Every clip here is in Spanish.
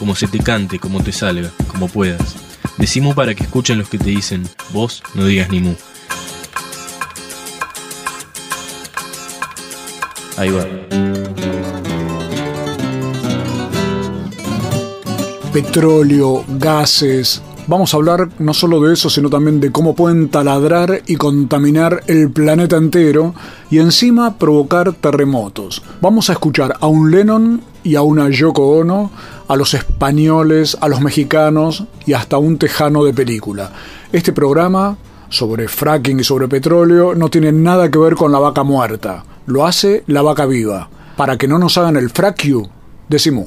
como se te cante, como te salga, como puedas. Decimu para que escuchen los que te dicen, vos no digas ni mu. Ahí va. Petróleo, gases. Vamos a hablar no solo de eso, sino también de cómo pueden taladrar y contaminar el planeta entero y encima provocar terremotos. Vamos a escuchar a un Lennon y a una Yoko Ono, a los españoles, a los mexicanos y hasta un tejano de película. Este programa sobre fracking y sobre petróleo no tiene nada que ver con la vaca muerta. Lo hace la vaca viva. Para que no nos hagan el frack you, decimos.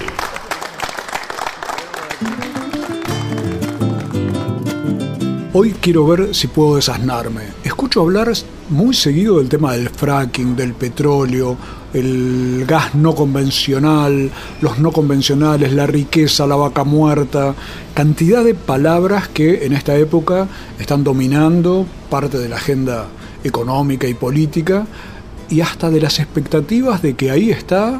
Hoy quiero ver si puedo desasnarme. Escucho hablar muy seguido del tema del fracking, del petróleo, el gas no convencional, los no convencionales, la riqueza, la vaca muerta, cantidad de palabras que en esta época están dominando parte de la agenda económica y política y hasta de las expectativas de que ahí está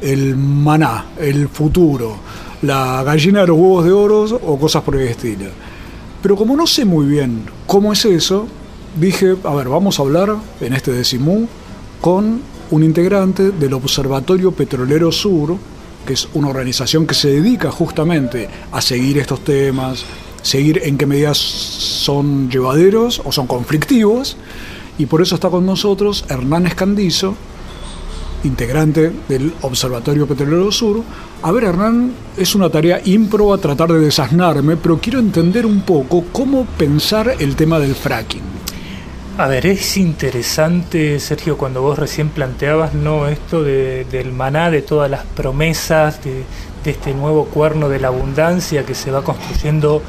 el maná, el futuro, la gallina de los huevos de oro o cosas por el estilo. Pero como no sé muy bien cómo es eso, dije, a ver, vamos a hablar en este decimú con un integrante del Observatorio Petrolero Sur, que es una organización que se dedica justamente a seguir estos temas, seguir en qué medidas son llevaderos o son conflictivos, y por eso está con nosotros Hernán Escandizo, integrante del Observatorio Petrolero Sur. A ver, Hernán, es una tarea ímproba tratar de desasnarme, pero quiero entender un poco cómo pensar el tema del fracking. A ver, es interesante, Sergio, cuando vos recién planteabas no esto de, del maná, de todas las promesas, de, de este nuevo cuerno de la abundancia que se va construyendo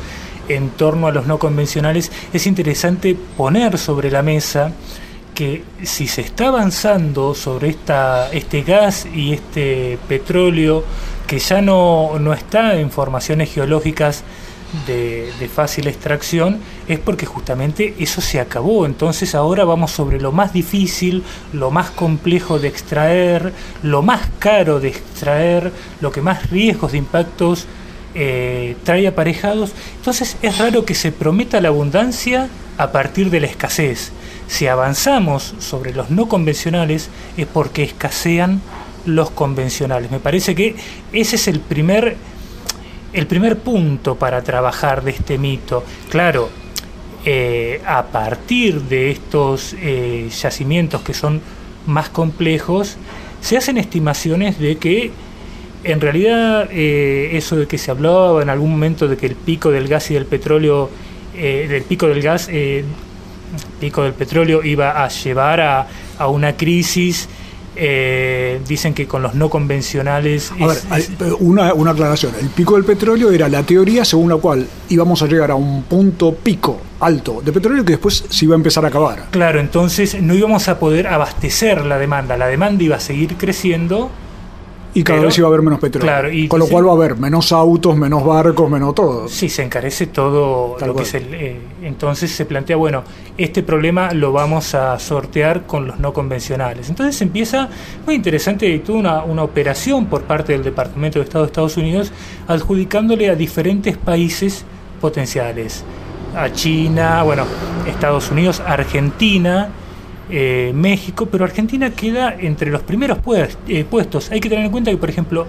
en torno a los no convencionales, es interesante poner sobre la mesa que si se está avanzando sobre este gas y este petróleo que ya no, no está en formaciones geológicas de, de, fácil extracción, es porque justamente eso se acabó. Entonces ahora vamos sobre lo más difícil, lo más complejo de extraer, lo más caro de extraer, lo que más riesgos de impactos eh, trae aparejados. Entonces es raro que se prometa la abundancia a partir de la escasez si avanzamos sobre los no convencionales es porque escasean los convencionales. Me parece que ese es el primer, el primer punto para trabajar de este mito. Claro, eh, a partir de estos eh, yacimientos que son más complejos, se hacen estimaciones de que en realidad eh, eso de que se hablaba en algún momento de que el pico del gas y del petróleo, del pico del gas pico del petróleo iba a llevar a, a una crisis. Eh, dicen que con los no convencionales. A es, ver, es... Una, una aclaración: el pico del petróleo era la teoría según la cual íbamos a llegar a un punto pico alto de petróleo que después se iba a empezar a acabar. Claro, entonces no íbamos a poder abastecer la demanda. La demanda iba a seguir creciendo y cada Pero, vez iba a haber menos petróleo. Claro, y Con lo cual va a haber menos autos, menos barcos, menos todo. Sí, se encarece todo Tal lo que es el. eh, entonces se plantea, bueno, este problema lo vamos a sortear con los no convencionales. Entonces empieza muy interesante toda una, una operación por parte del Departamento de Estado de Estados Unidos adjudicándole a diferentes países potenciales. A China, bueno, Estados Unidos, Argentina, eh, México, pero Argentina queda entre los primeros pues- eh, puestos. Hay que tener en cuenta que, por ejemplo,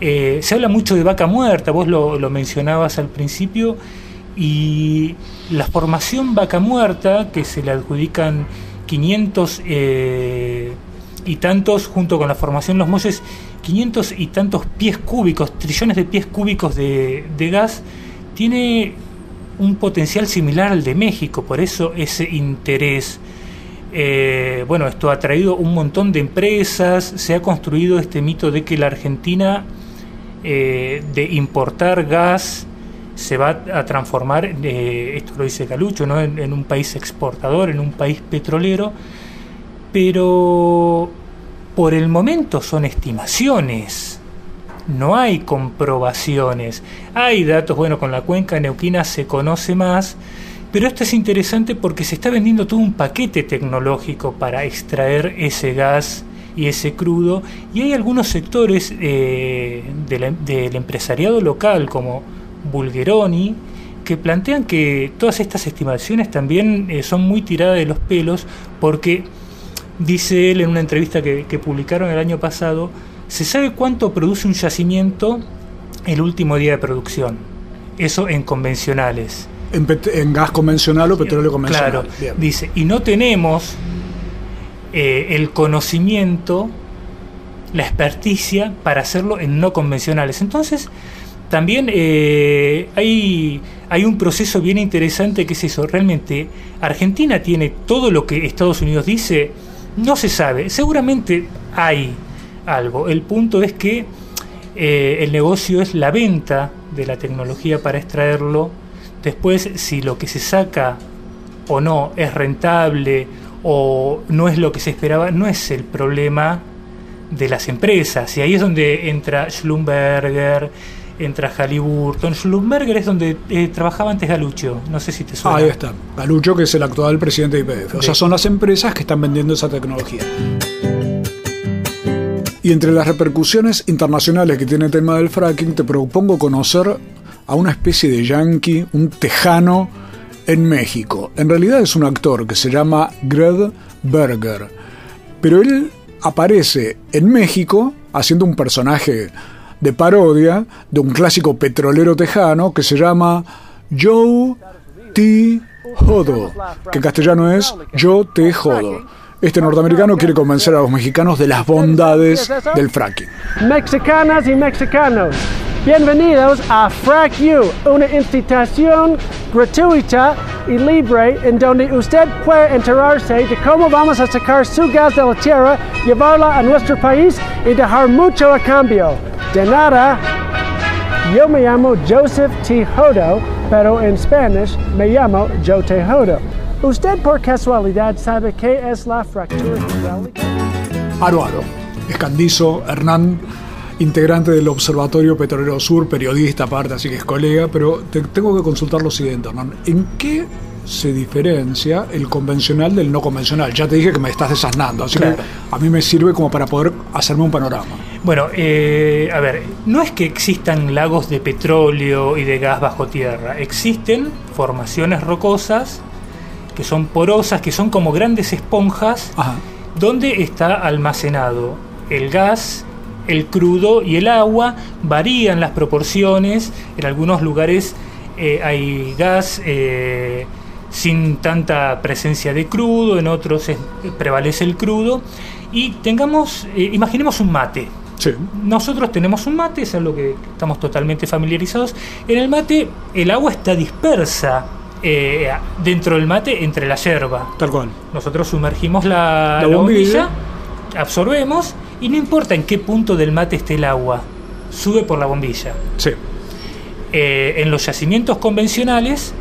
eh, se habla mucho de vaca muerta, vos lo, mencionabas al principio, y la formación vaca muerta que se le adjudican 500 eh, y tantos, junto con la formación los muelles, 500 y tantos pies cúbicos, trillones de pies cúbicos de gas, tiene un potencial similar al de México, por eso ese interés. Eh, bueno, esto ha traído un montón de empresas, se ha construido este mito de que la Argentina eh, de importar gas se va a transformar, eh, esto lo dice Galucho, ¿no? en, en un país exportador, en un país petrolero, pero por el momento son estimaciones no hay comprobaciones. Hay datos, bueno, con la cuenca neuquina se conoce más, pero esto es interesante porque se está vendiendo todo un paquete tecnológico para extraer ese gas y ese crudo, y hay algunos sectores eh, del empresariado local, como Bulgeroni, que plantean que todas estas estimaciones también eh, son muy tiradas de los pelos, porque dice él en una entrevista que publicaron el año pasado, ¿Se sabe cuánto produce un yacimiento el último día de producción? Eso en convencionales. En, gas convencional o petróleo convencional. Claro, dice, y no tenemos eh, el conocimiento, la experticia para hacerlo en no convencionales. Entonces, también eh, hay, hay un proceso bien interesante que es eso. Realmente, Argentina tiene todo lo que Estados Unidos dice, no se sabe. Seguramente hay algo. El punto es que eh, el negocio es la venta de la tecnología para extraerlo. Después, si lo que se saca o no es rentable o no es lo que se esperaba, no es el problema de las empresas. Y ahí es donde entra Schlumberger, entra Halliburton. Schlumberger es donde eh, trabajaba antes Galucho, no sé si te suena. ahí está, Galucho que es el actual presidente de IPF. O sea, son las empresas que están vendiendo esa tecnología. Y entre las repercusiones internacionales que tiene el tema del fracking, te propongo conocer a una especie de yankee, un tejano en México. En realidad es un actor que se llama Greg Berger, pero él aparece en México haciendo un personaje de parodia de un clásico petrolero tejano que se llama Joe T. Jodo, que en castellano es Yo te jodo. Este norteamericano quiere convencer a los mexicanos de las bondades del fracking. Mexicanas y mexicanos, bienvenidos a Frack You, una institución gratuita y libre en donde usted puede enterarse de cómo vamos a sacar su gas de la tierra, llevarla a nuestro país y dejar mucho a cambio. De nada, yo me llamo Joseph T. Hodo, pero en Spanish me llamo Joe Tejodo. ¿Usted por casualidad sabe qué es la fractura hidráulica? Aro Aro, Escandizo, Hernán, integrante del Observatorio Petrolero Sur, periodista aparte, así que es colega, pero te tengo que consultar lo siguiente, Hernán. ¿En qué se diferencia el convencional del no convencional? Ya te dije que me estás desasnando, así que a mí me sirve como para poder hacerme un panorama. Bueno, eh, a ver, no es que existan lagos de petróleo y de gas bajo tierra, existen formaciones rocosas que son porosas, que son como grandes esponjas, donde está almacenado el gas, el crudo y el agua. Varían las proporciones, en algunos lugares eh, hay gas eh, sin tanta presencia de crudo, en otros prevalece el crudo. Y tengamos, eh, imaginemos un mate. Nosotros tenemos un mate, es algo que estamos totalmente familiarizados. En el mate el agua está dispersa eh, dentro del mate entre la yerba. Tal cual. Nosotros sumergimos la, bombilla, absorbemos y no importa en qué punto del mate esté el agua, sube por la bombilla. Sí. Eh, en los yacimientos convencionales,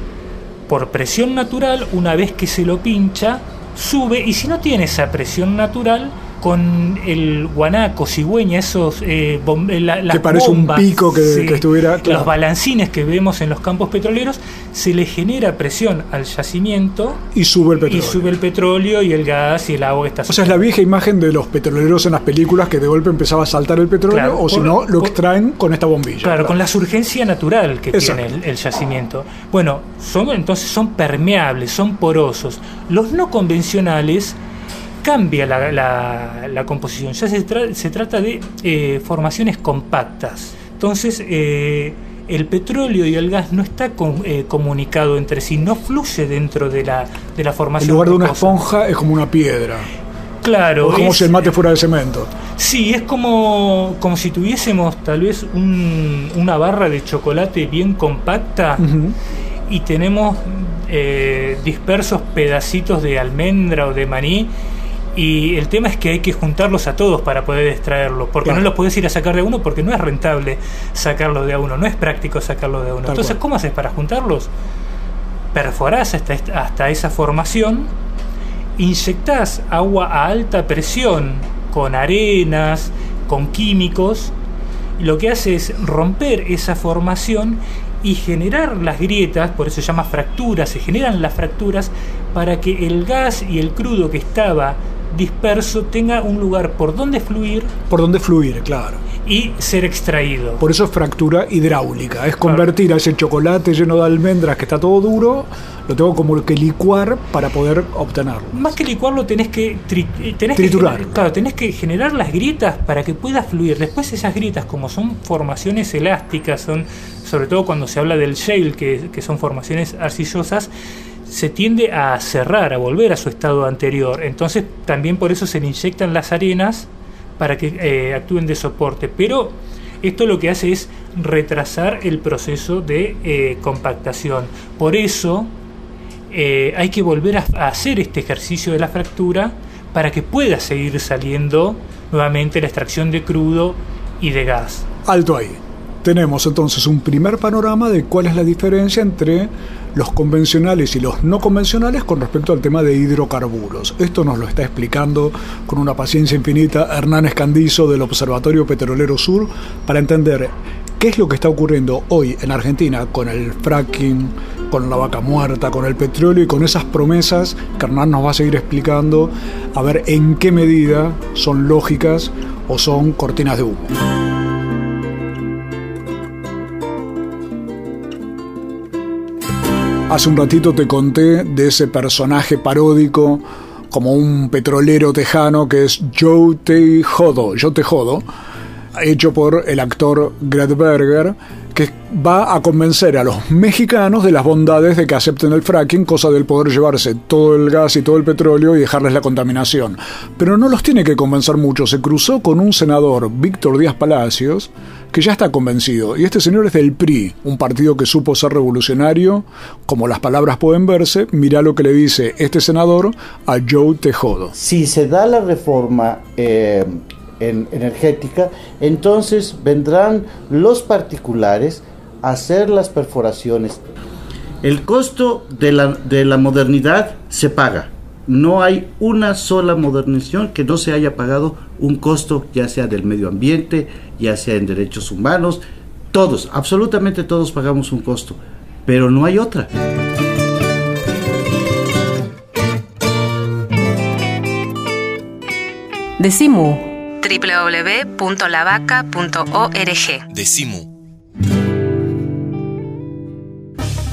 por presión natural, una vez que se lo pincha, sube y si no tiene esa presión natural, con el guanaco, cigüeña, esos eh, eh que parece un pico que, estuviera los balancines que vemos en los campos petroleros se le genera presión al yacimiento y sube el petróleo. y sube el petróleo y el gas y el agua está o sea es la vieja imagen de los petroleros en las películas que de golpe empezaba a saltar el petróleo o si no lo extraen con esta bombilla. Claro, con la surgencia natural que tiene el, el, yacimiento. Bueno son entonces son permeables son porosos. Los no convencionales cambia la, composición, ya se, se trata de eh, formaciones compactas. Entonces, eh, el petróleo y el gas no está eh, comunicado entre sí, no fluye dentro de la, de la formación. En lugar de una esponja es como una piedra. Claro. es como si el mate fuera de cemento. Sí, es como, como si tuviésemos tal vez una barra de chocolate bien compacta y tenemos eh, dispersos pedacitos de almendra o de maní y el tema es que hay que juntarlos a todos para poder extraerlos, porque no los puedes ir a sacar de uno porque no es rentable sacarlos de uno, no es práctico sacarlos de uno. Entonces, ¿cómo haces para juntarlos? Perforás hasta, hasta esa formación, inyectás agua a alta presión con arenas, con químicos, y lo que hace es romper esa formación y generar las grietas, por eso se llama fracturas, se generan las fracturas para que el gas y el crudo que estaba disperso tenga un lugar por donde fluir. Por donde fluir, claro. Y ser extraído. Por eso es fractura hidráulica. Es convertir a ese chocolate lleno de almendras que está todo duro, lo tengo como que licuar para poder obtenerlo. Más que licuarlo tenés que, eh, tenés triturar. Que, claro, tenés que generar las grietas para que pueda fluir. Después esas grietas, como son formaciones elásticas, son sobre todo cuando se habla del shale, que, que son formaciones arcillosas, se tiende a cerrar, a volver a su estado anterior. Entonces también por eso se le inyectan las arenas para que eh, actúen de soporte. Pero esto lo que hace es retrasar el proceso de eh, compactación. Por eso eh, hay que volver a, a hacer este ejercicio de la fractura para que pueda seguir saliendo nuevamente la extracción de crudo y de gas. Alto ahí. Tenemos entonces un primer panorama de cuál es la diferencia entre los convencionales y los no convencionales con respecto al tema de hidrocarburos. Esto nos lo está explicando con una paciencia infinita Hernán Escandizo del Observatorio Petrolero Sur para entender qué es lo que está ocurriendo hoy en Argentina con el fracking, con la vaca muerta, con el petróleo y con esas promesas que Hernán nos va a seguir explicando a ver en qué medida son lógicas o son cortinas de humo. Hace un ratito te conté de ese personaje paródico como un petrolero tejano que es Joe Te Jodo, Joe Te Jodo, hecho por el actor Gret Berger, que va a convencer a los mexicanos de las bondades de que acepten el fracking, cosa del poder llevarse todo el gas y todo el petróleo y dejarles la contaminación. Pero no los tiene que convencer mucho. Se cruzó con un senador, Víctor Díaz Palacios, que ya está convencido. Y este señor es del PRI, un partido que supo ser revolucionario. Como las palabras pueden verse, mira lo que le dice este senador a Joe Tejodo. Si se da la reforma eh, energética, entonces vendrán los particulares a hacer las perforaciones. El costo de la, de la modernidad se paga. No hay una sola modernización que no se haya pagado un costo, ya sea del medio ambiente, ya sea en derechos humanos, todos, absolutamente todos pagamos un costo, pero no hay otra. Decimu www.lavaca.org Decimu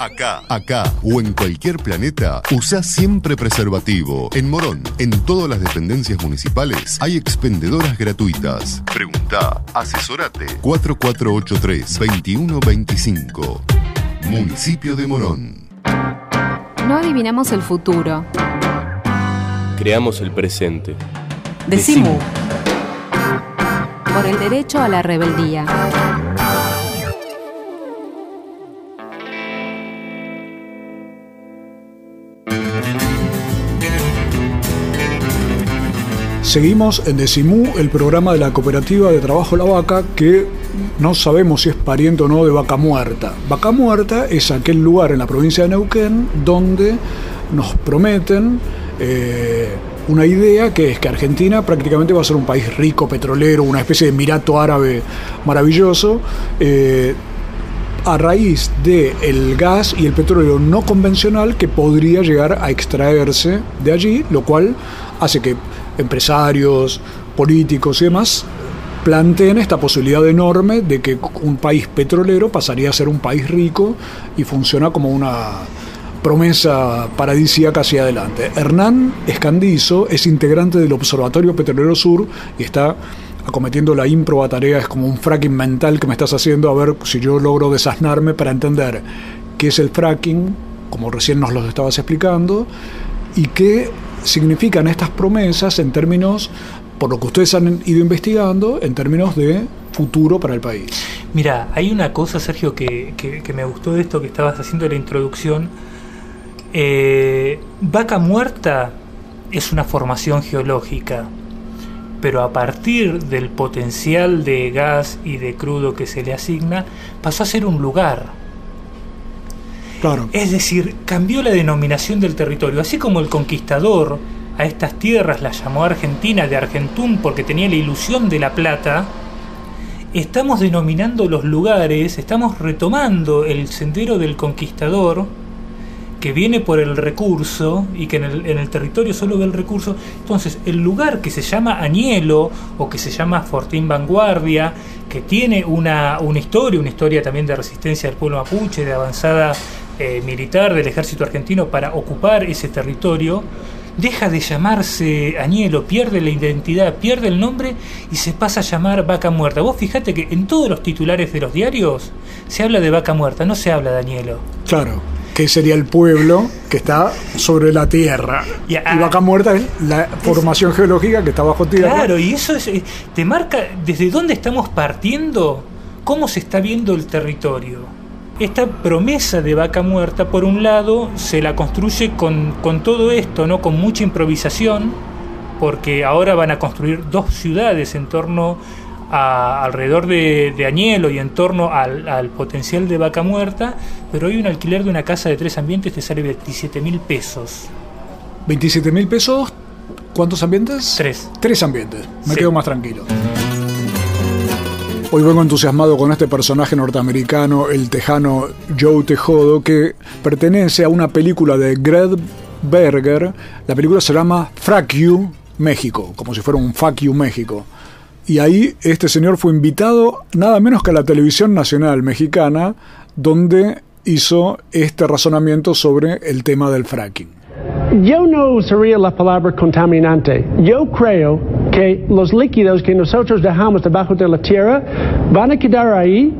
Acá, acá o en cualquier planeta, usa siempre preservativo. En Morón, en todas las dependencias municipales, hay expendedoras gratuitas. Pregunta, asesorate. 4483-2125. Municipio de Morón. No adivinamos el futuro. Creamos el presente. Decimu. Por el derecho a la rebeldía. Seguimos en Decimú, el programa de la Cooperativa de Trabajo La Vaca, que no sabemos si es pariente o no de Vaca Muerta. Vaca Muerta es aquel lugar en la provincia de Neuquén donde nos prometen eh, una idea que es que Argentina prácticamente va a ser un país rico, petrolero, una especie de emirato árabe maravilloso. Eh, a raíz del el gas y el petróleo no convencional que podría llegar a extraerse de allí, lo cual hace que empresarios, políticos y demás planteen esta posibilidad enorme de que un país petrolero pasaría a ser un país rico y funciona como una promesa paradisíaca hacia adelante. Hernán Escandizo es integrante del Observatorio Petrolero Sur y está acometiendo la ímproba tarea, es como un fracking mental que me estás haciendo, a ver si yo logro desasnarme para entender qué es el fracking, como recién nos lo estabas explicando, y qué significan estas promesas en términos, por lo que ustedes han ido investigando, en términos de futuro para el país. Mira, hay una cosa, Sergio, que, que, me gustó de esto que estabas haciendo de la introducción. Eh, vaca muerta es una formación geológica, pero a partir del potencial de gas y de crudo que se le asigna, pasó a ser un lugar es decir, cambió la denominación del territorio, así como el conquistador a estas tierras las llamó Argentina de Argentum porque tenía la ilusión de la plata, estamos denominando los lugares, estamos retomando el sendero del conquistador que viene por el recurso y que en el, en el, territorio solo ve el recurso. Entonces, el lugar que se llama Añelo o que se llama Fortín Vanguardia, que tiene una, una historia, una historia también de resistencia del pueblo mapuche, de avanzada eh, militar del ejército argentino para ocupar ese territorio, deja de llamarse Añelo, pierde la identidad, pierde el nombre y se pasa a llamar Vaca Muerta. Vos fijate que en todos los titulares de los diarios se habla de Vaca Muerta, no se habla de Añelo. Claro, que sería el pueblo que está sobre la tierra. Y, Vaca Muerta es la formación geológica que está bajo tierra. Claro, y eso eh, te marca desde dónde estamos partiendo, cómo se está viendo el territorio esta promesa de vaca muerta, por un lado, se la construye con, todo esto, ¿no? con mucha improvisación, porque ahora van a construir dos ciudades en torno a, alrededor de, Añelo y en torno al, potencial de vaca muerta, pero hoy un alquiler de una casa de tres ambientes te sale 27 mil pesos. ¿27 mil pesos? ¿Cuántos ambientes? Tres. Tres ambientes. Me quedo más tranquilo. Hoy vengo entusiasmado con este personaje norteamericano, el tejano Joe Tejodo, que pertenece a una película de Greg Berger. La película se llama Frack You México, como si fuera un Fuck You México. Y ahí este señor fue invitado nada menos que a la televisión nacional mexicana, donde hizo este razonamiento sobre el tema del fracking. Yo no usaría la palabra contaminante. Yo creo que los líquidos que nosotros dejamos debajo de la tierra van a quedar ahí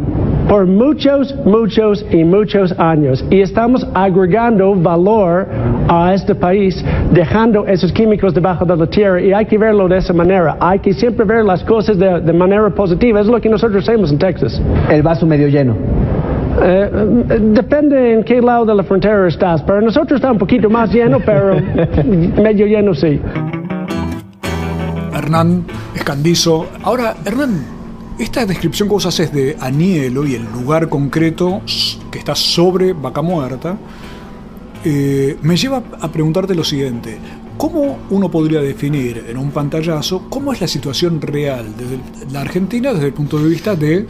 por muchos, muchos y muchos años. Y estamos agregando valor a este país, dejando esos químicos debajo de la tierra. Y hay que verlo de esa manera. Hay que siempre ver las cosas de, de manera positiva. Es lo que nosotros hacemos en Texas. El vaso medio lleno. Eh, depende en qué lado de la frontera estás, pero nosotros está un poquito más lleno, pero medio lleno sí. Hernán Escandizo. Ahora, Hernán, esta descripción que vos haces de Anielo y el lugar concreto que está sobre Vaca Muerta, eh, me lleva a preguntarte lo siguiente. ¿Cómo uno podría definir en un pantallazo cómo es la situación real de la Argentina desde el punto de vista de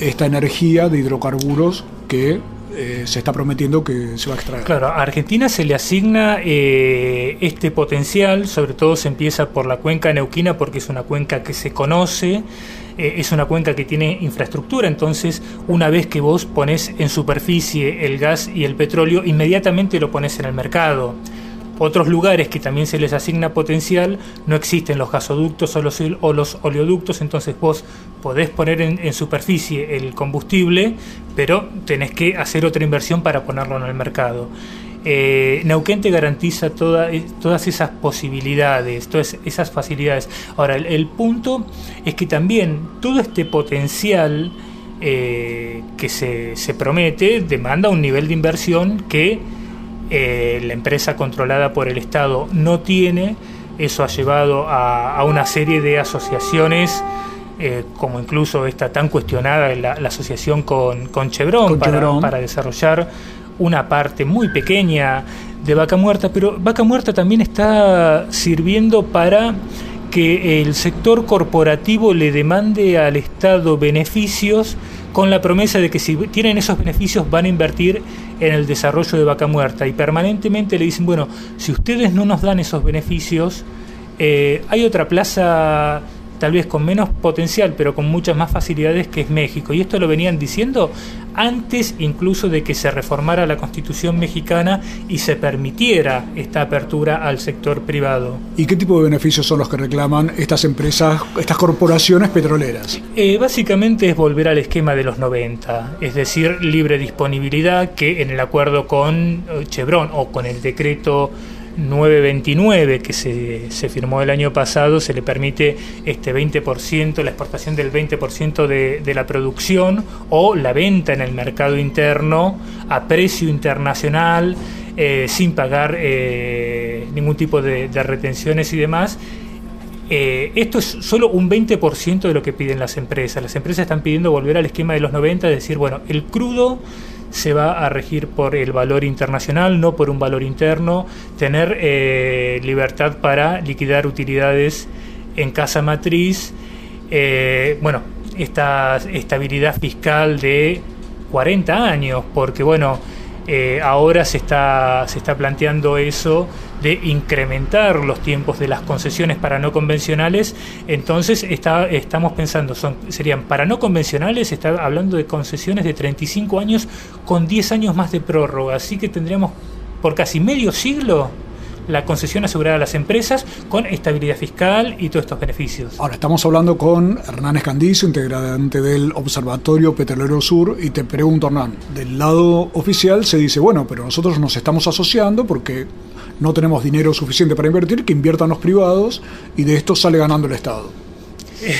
esta energía de hidrocarburos que eh, se está prometiendo que se va a extraer. Claro, a Argentina se le asigna eh, este potencial, sobre todo se empieza por la cuenca neuquina porque es una cuenca que se conoce, eh, es una cuenca que tiene infraestructura, entonces una vez que vos pones en superficie el gas y el petróleo, inmediatamente lo pones en el mercado. Otros lugares que también se les asigna potencial no existen los gasoductos o los, oleoductos, entonces vos podés poner en, superficie el combustible, pero tenés que hacer otra inversión para ponerlo en el mercado. Eh, Neuquén te garantiza todas esas posibilidades, todas esas facilidades. Ahora, el, punto es que también todo este potencial eh, que se, se promete demanda un nivel de inversión que eh, la empresa controlada por el Estado no tiene Eso ha llevado a, una serie de asociaciones, eh, como incluso esta tan cuestionada, la, asociación con, con Chevron, para, para desarrollar una parte muy pequeña de vaca muerta, pero vaca muerta también está sirviendo para que el sector corporativo le demande al Estado beneficios con la promesa de que si tienen esos beneficios van a invertir en el desarrollo de vaca muerta. Y permanentemente le dicen, bueno, si ustedes no nos dan esos beneficios, eh, hay otra plaza tal vez con menos potencial, pero con muchas más facilidades, que es México. Y esto lo venían diciendo antes incluso de que se reformara la Constitución mexicana y se permitiera esta apertura al sector privado. ¿Y qué tipo de beneficios son los que reclaman estas empresas, estas corporaciones petroleras? Eh, básicamente es volver al esquema de los 90, es decir, libre disponibilidad que en el acuerdo con eh, Chevron o con el decreto 929 que se, se, firmó el año pasado se le permite este 20%, la exportación del 20% de, de, la producción o la venta en el mercado interno a precio internacional eh, sin pagar eh, ningún tipo de, retenciones y demás. Eh, esto es solo un 20% de lo que piden las empresas. Las empresas están pidiendo volver al esquema de los 90, es decir, bueno, el crudo se va a regir por el valor internacional, no por un valor interno, tener eh, libertad para liquidar utilidades en casa matriz, eh, bueno, esta estabilidad fiscal de 40 años, porque bueno, eh, ahora se está, se está planteando eso de incrementar los tiempos de las concesiones para no convencionales, entonces está, estamos pensando, son, serían para no convencionales, está hablando de concesiones de 35 años con 10 años más de prórroga, así que tendríamos por casi medio siglo la concesión asegurada a las empresas con estabilidad fiscal y todos estos beneficios. Ahora estamos hablando con Hernán Escandizo, integrante del Observatorio Petrolero Sur, y te pregunto, Hernán, del lado oficial se dice, bueno, pero nosotros nos estamos asociando porque no tenemos dinero suficiente para invertir, que inviertan los privados y de esto sale ganando el Estado. Eh,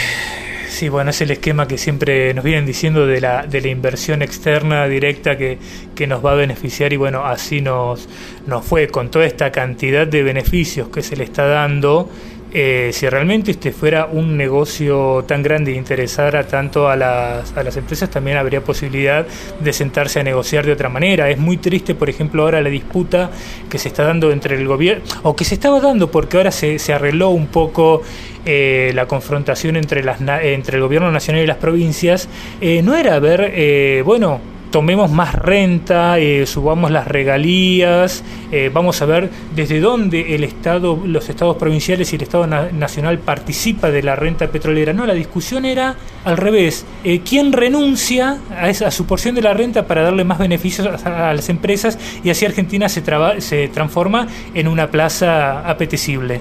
sí, bueno, es el esquema que siempre nos vienen diciendo de la, de la inversión externa directa que, que nos va a beneficiar y bueno, así nos, nos fue con toda esta cantidad de beneficios que se le está dando eh, si realmente este fuera un negocio tan grande e interesara tanto a las, a las empresas, también habría posibilidad de sentarse a negociar de otra manera. Es muy triste, por ejemplo, ahora la disputa que se está dando entre el gobierno, o que se estaba dando porque ahora se, se arregló un poco eh, la confrontación entre, las, entre el gobierno nacional y las provincias, eh, no era ver, bueno, tomemos más renta, eh, subamos las regalías, eh, vamos a ver desde dónde el Estado, los estados provinciales y el Estado nacional participa de la renta petrolera. No, la discusión era al revés. Eh, ¿Quién renuncia a, esa, su porción de la renta para darle más beneficios a, las empresas y así Argentina se, se transforma en una plaza apetecible?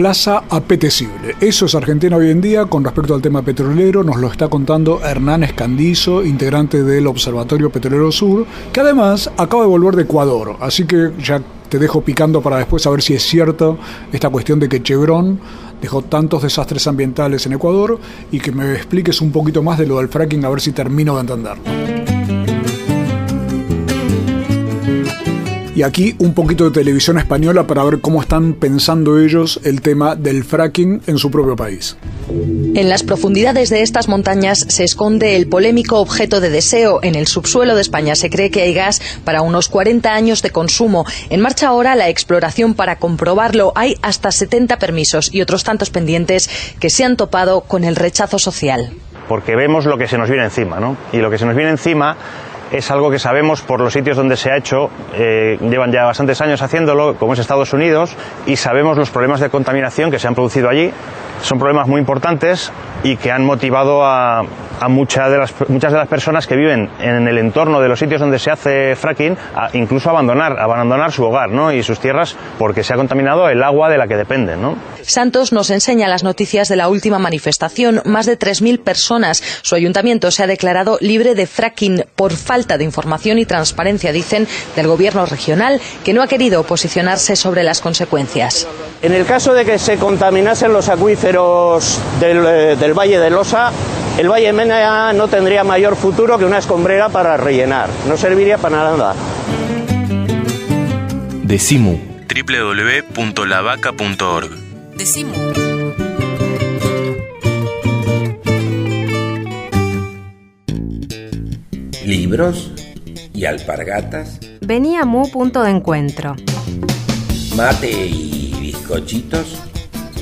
Plaza apetecible. Eso es Argentina hoy en día con respecto al tema petrolero, nos lo está contando Hernán Escandizo, integrante del Observatorio Petrolero Sur, que además acaba de volver de Ecuador, así que ya te dejo picando para después saber si es cierto esta cuestión de que Chevron dejó tantos desastres ambientales en Ecuador y que me expliques un poquito más de lo del fracking a ver si termino de entender. Y aquí un poquito de televisión española para ver cómo están pensando ellos el tema del fracking en su propio país. En las profundidades de estas montañas se esconde el polémico objeto de deseo. En el subsuelo de España se cree que hay gas para unos 40 años de consumo. En marcha ahora la exploración para comprobarlo. Hay hasta 70 permisos y otros tantos pendientes que se han topado con el rechazo social. Porque vemos lo que se nos viene encima, ¿no? Y lo que se nos viene encima es algo que sabemos por los sitios donde se ha hecho, eh, llevan ya bastantes años haciéndolo, como es Estados Unidos, y sabemos los problemas de contaminación que se han producido allí. Son problemas muy importantes y que han motivado a, a muchas de, las, muchas de las personas que viven en el entorno de los sitios donde se hace fracking a incluso abandonar, abandonar su hogar ¿no? y sus tierras porque se ha contaminado el agua de la que dependen. ¿no? Santos nos enseña las noticias de la última manifestación. Más de 3.000 personas. Su ayuntamiento se ha declarado libre de fracking por falta de información y transparencia, dicen, del gobierno regional, que no ha querido posicionarse sobre las consecuencias. En el caso de que se contaminasen los acuíferos del, eh, del Valle de Losa, el Valle Mena no tendría mayor futuro que una escombrera para rellenar, no serviría para nada. Decimu www.lavaca.org Decimu. Libros y alpargatas, Venía Mu punto de encuentro. mate y bizcochitos,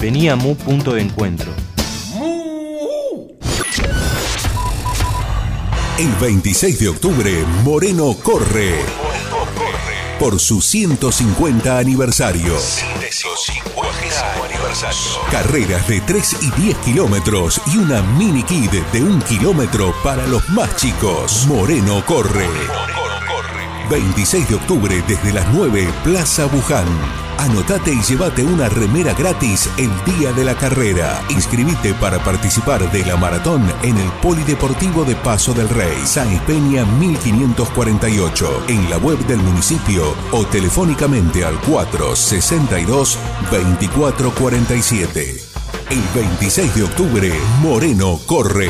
Venía Mu punto de encuentro. El 26 de octubre, Moreno corre por su 150 aniversario. Carreras de 3 y 10 kilómetros y una mini kid de un kilómetro para los más chicos. Moreno corre. 26 de octubre desde las 9, Plaza Buján. Anotate y llévate una remera gratis el día de la carrera. Inscribite para participar de la maratón en el Polideportivo de Paso del Rey, San Peña 1548, en la web del municipio o telefónicamente al 462-2447. El 26 de octubre, Moreno corre.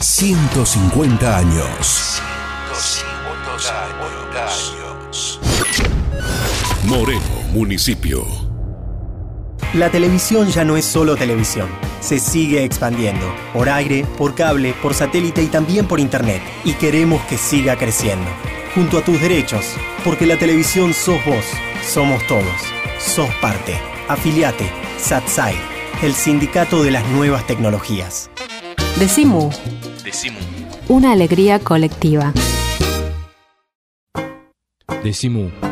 150 años. Moreno, municipio. La televisión ya no es solo televisión. Se sigue expandiendo. Por aire, por cable, por satélite y también por internet. Y queremos que siga creciendo. Junto a tus derechos. Porque la televisión sos vos. Somos todos. Sos parte. Afiliate. SATSAI. El sindicato de las nuevas tecnologías. Decimu. Decimu. Una alegría colectiva. Decimu.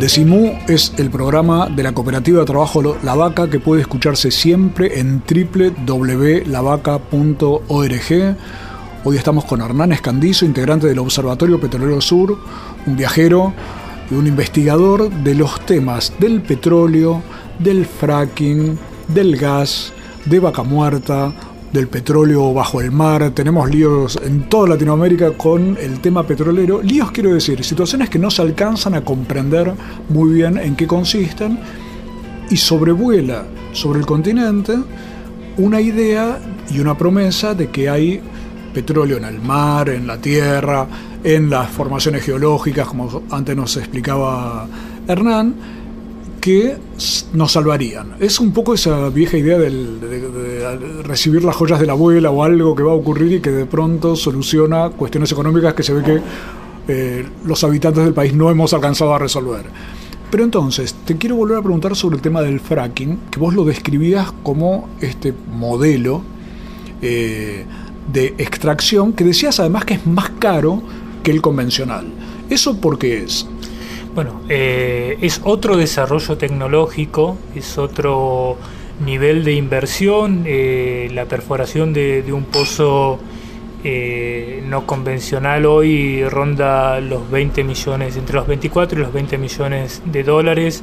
Decimú es el programa de la cooperativa de trabajo La Vaca que puede escucharse siempre en www.lavaca.org. Hoy estamos con Hernán Escandizo, integrante del Observatorio Petrolero Sur, un viajero y un investigador de los temas del petróleo, del fracking, del gas, de vaca muerta, del petróleo bajo el mar. Tenemos líos en toda Latinoamérica con el tema petrolero. Líos quiero decir, situaciones que no se alcanzan a comprender muy bien en qué consisten y sobrevuela sobre el continente una idea y una promesa de que hay petróleo en el mar, en la tierra, en las formaciones geológicas, como antes nos explicaba Hernán, que nos salvarían. Es un poco esa vieja idea del- de, recibir las joyas de la abuela o algo que va a ocurrir y que de pronto soluciona cuestiones económicas que se ve que eh, los habitantes del país no hemos alcanzado a resolver. Pero entonces, te quiero volver a preguntar sobre el tema del fracking, que vos lo describías como este modelo eh, de extracción, que decías además que es más caro que el convencional. ¿Eso por qué es? Bueno, eh, es otro desarrollo tecnológico, es otro nivel de inversión, eh, la perforación de, de un pozo eh, no convencional hoy ronda los 20 millones, entre los 24 y los 20 millones de dólares.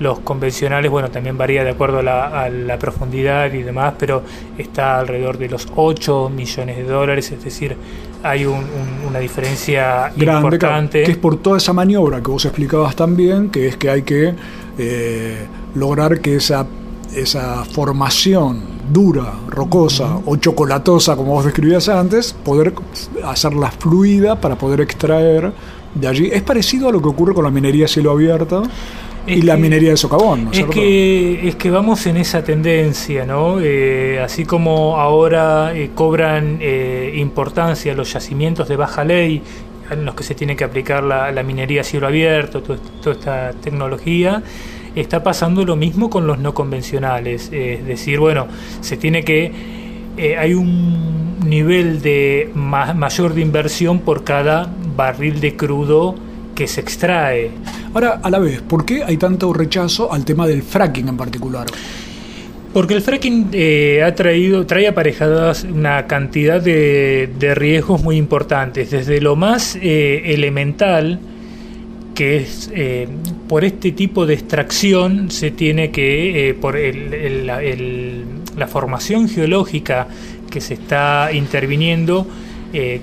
Los convencionales, bueno, también varía de acuerdo a la, a la profundidad y demás, pero está alrededor de los 8 millones de dólares, es decir, hay un- un- una diferencia grande, importante. que es por toda esa maniobra que vos explicabas también, que es que hay que eh, lograr que esa, esa formación dura, rocosa o chocolatosa, como vos describías antes, poder hacerla fluida para poder extraer de allí. Es parecido a lo que ocurre con la minería a cielo abierto y la minería de socavón, ¿no es cierto? que, es que vamos en esa tendencia, ¿no? Eh, así como ahora eh, cobran eh, importancia los yacimientos de baja ley en los que se tiene que aplicar la, la minería a cielo abierto, to- toda esta tecnología, está pasando lo mismo con los no convencionales. Es decir, bueno, se tiene que... Eh, hay un nivel de mayor de inversión por cada barril de crudo que se extrae. Ahora, a la vez, ¿por qué hay tanto rechazo al tema del fracking en particular? Porque el fracking eh, ha traído, trae aparejadas una cantidad de, riesgos muy importantes, desde lo más eh, elemental, que es eh, por este tipo de extracción se tiene que, por la formación geológica que se está interviniendo,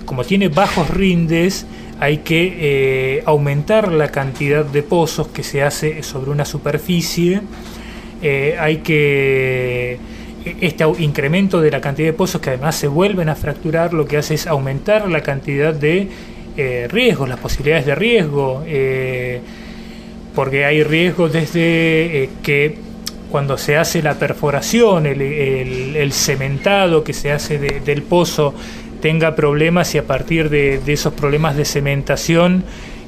como tiene bajos rindes, hay que aumentar la cantidad de pozos que se hace sobre una superficie. Eh, hay que este incremento de la cantidad de pozos que además se vuelven a fracturar lo que hace es aumentar la cantidad de eh, riesgos, las posibilidades de riesgo, eh, porque hay riesgos desde que cuando se hace la perforación, el, cementado que se hace del pozo tenga problemas y a partir de esos problemas de cementación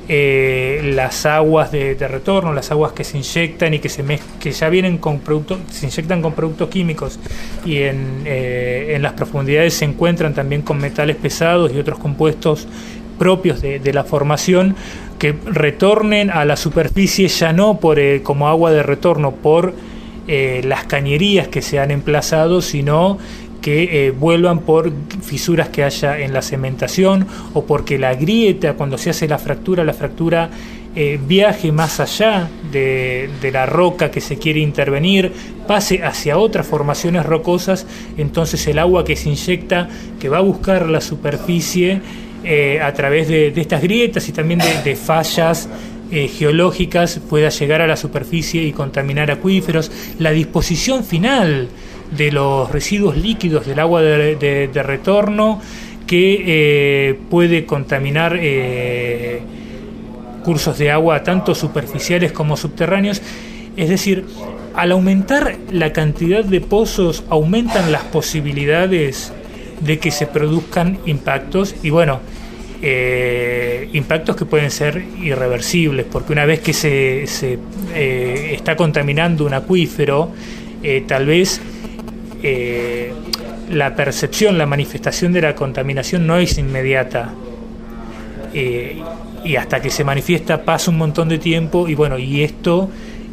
eh, las aguas de, retorno, las aguas que se inyectan y que, se que ya vienen con productos, se inyectan con productos químicos y en, eh, en, las profundidades se encuentran también con metales pesados y otros compuestos propios de, la formación que retornen a la superficie ya no por, eh, como agua de retorno por las cañerías que se han emplazado, sino que eh, vuelvan por fisuras que haya en la cementación o porque la grieta, cuando se hace la fractura, la fractura eh, viaje más allá de, la roca que se quiere intervenir, pase hacia otras formaciones rocosas, entonces el agua que se inyecta, que va a buscar la superficie eh, a través de, estas grietas y también de, fallas geológicas, pueda llegar a la superficie y contaminar acuíferos. La disposición final de los residuos líquidos del agua de, retorno que eh, puede contaminar eh, cursos de agua tanto superficiales como subterráneos. Es decir, al aumentar la cantidad de pozos aumentan las posibilidades de que se produzcan impactos y bueno, eh, impactos que pueden ser irreversibles, porque una vez que se, se está contaminando un acuífero, tal vez eh, la percepción, la manifestación de la contaminación no es inmediata. Eh, y hasta que se manifiesta pasa un montón de tiempo y bueno, y esto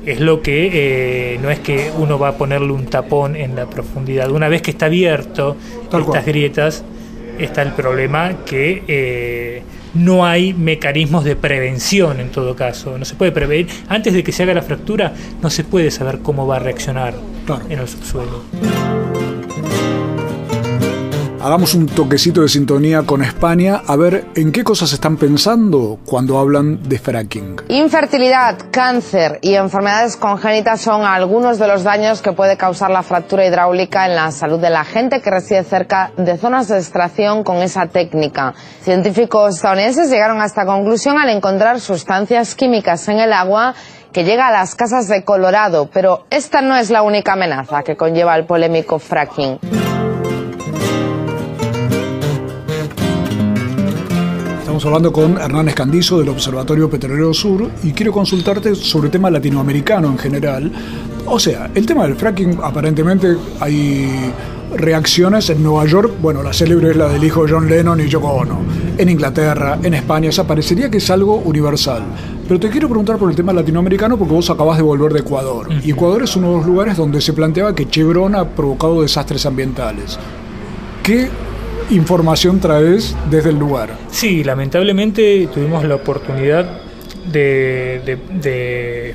es lo que eh, no es que uno va a ponerle un tapón en la profundidad. Una vez que está abierto estas grietas, está el problema que no hay mecanismos de prevención en todo caso. No se puede prever. Antes de que se haga la fractura, no se puede saber cómo va a reaccionar en el subsuelo. Hagamos un toquecito de sintonía con España a ver en qué cosas están pensando cuando hablan de fracking. Infertilidad, cáncer y enfermedades congénitas son algunos de los daños que puede causar la fractura hidráulica en la salud de la gente que reside cerca de zonas de extracción con esa técnica. Científicos estadounidenses llegaron a esta conclusión al encontrar sustancias químicas en el agua que llega a las casas de Colorado, pero esta no es la única amenaza que conlleva el polémico fracking. Estamos hablando con Hernán Escandizo del Observatorio Petrolero Sur y quiero consultarte sobre el tema latinoamericano en general. O sea, el tema del fracking aparentemente hay reacciones en Nueva York, bueno, la célebre es la del hijo de John Lennon y Yoko Ono. En Inglaterra, en España, o sea, parecería que es algo universal. Pero te quiero preguntar por el tema latinoamericano porque vos acabas de volver de Ecuador. Y Ecuador es uno de los lugares donde se planteaba que Chevron ha provocado desastres ambientales. ¿Qué información traes desde el lugar. Sí, lamentablemente tuvimos la oportunidad de,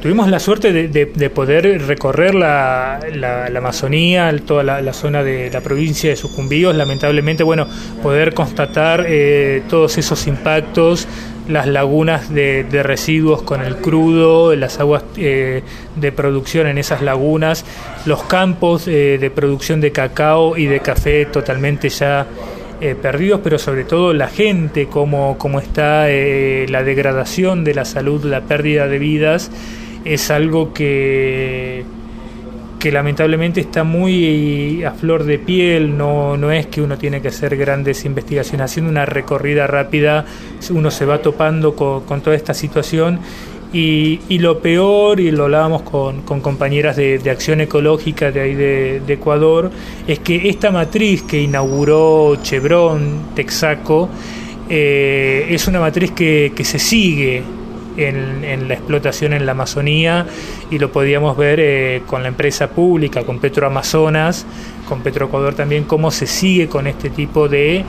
tuvimos la suerte de, poder recorrer la, la, Amazonía, toda la, zona de la provincia de Sucumbíos, lamentablemente, bueno, poder constatar eh, todos esos impactos las lagunas de, residuos con el crudo, las aguas eh, de producción en esas lagunas, los campos eh, de producción de cacao y de café totalmente ya eh, perdidos, pero sobre todo la gente, cómo, cómo está la degradación de la salud, la pérdida de vidas, es algo que que lamentablemente está muy a flor de piel, no, no es que uno tiene que hacer grandes investigaciones, haciendo una recorrida rápida uno se va topando con, toda esta situación. Y, y, lo peor, y lo hablábamos con, con compañeras de, de, Acción Ecológica de ahí de, de, Ecuador, es que esta matriz que inauguró Chevron, Texaco, eh, es una matriz que, que se sigue en, la explotación en la Amazonía y lo podíamos ver eh, con la empresa pública, con Petroamazonas, con Petroecuador también, cómo se sigue con este tipo de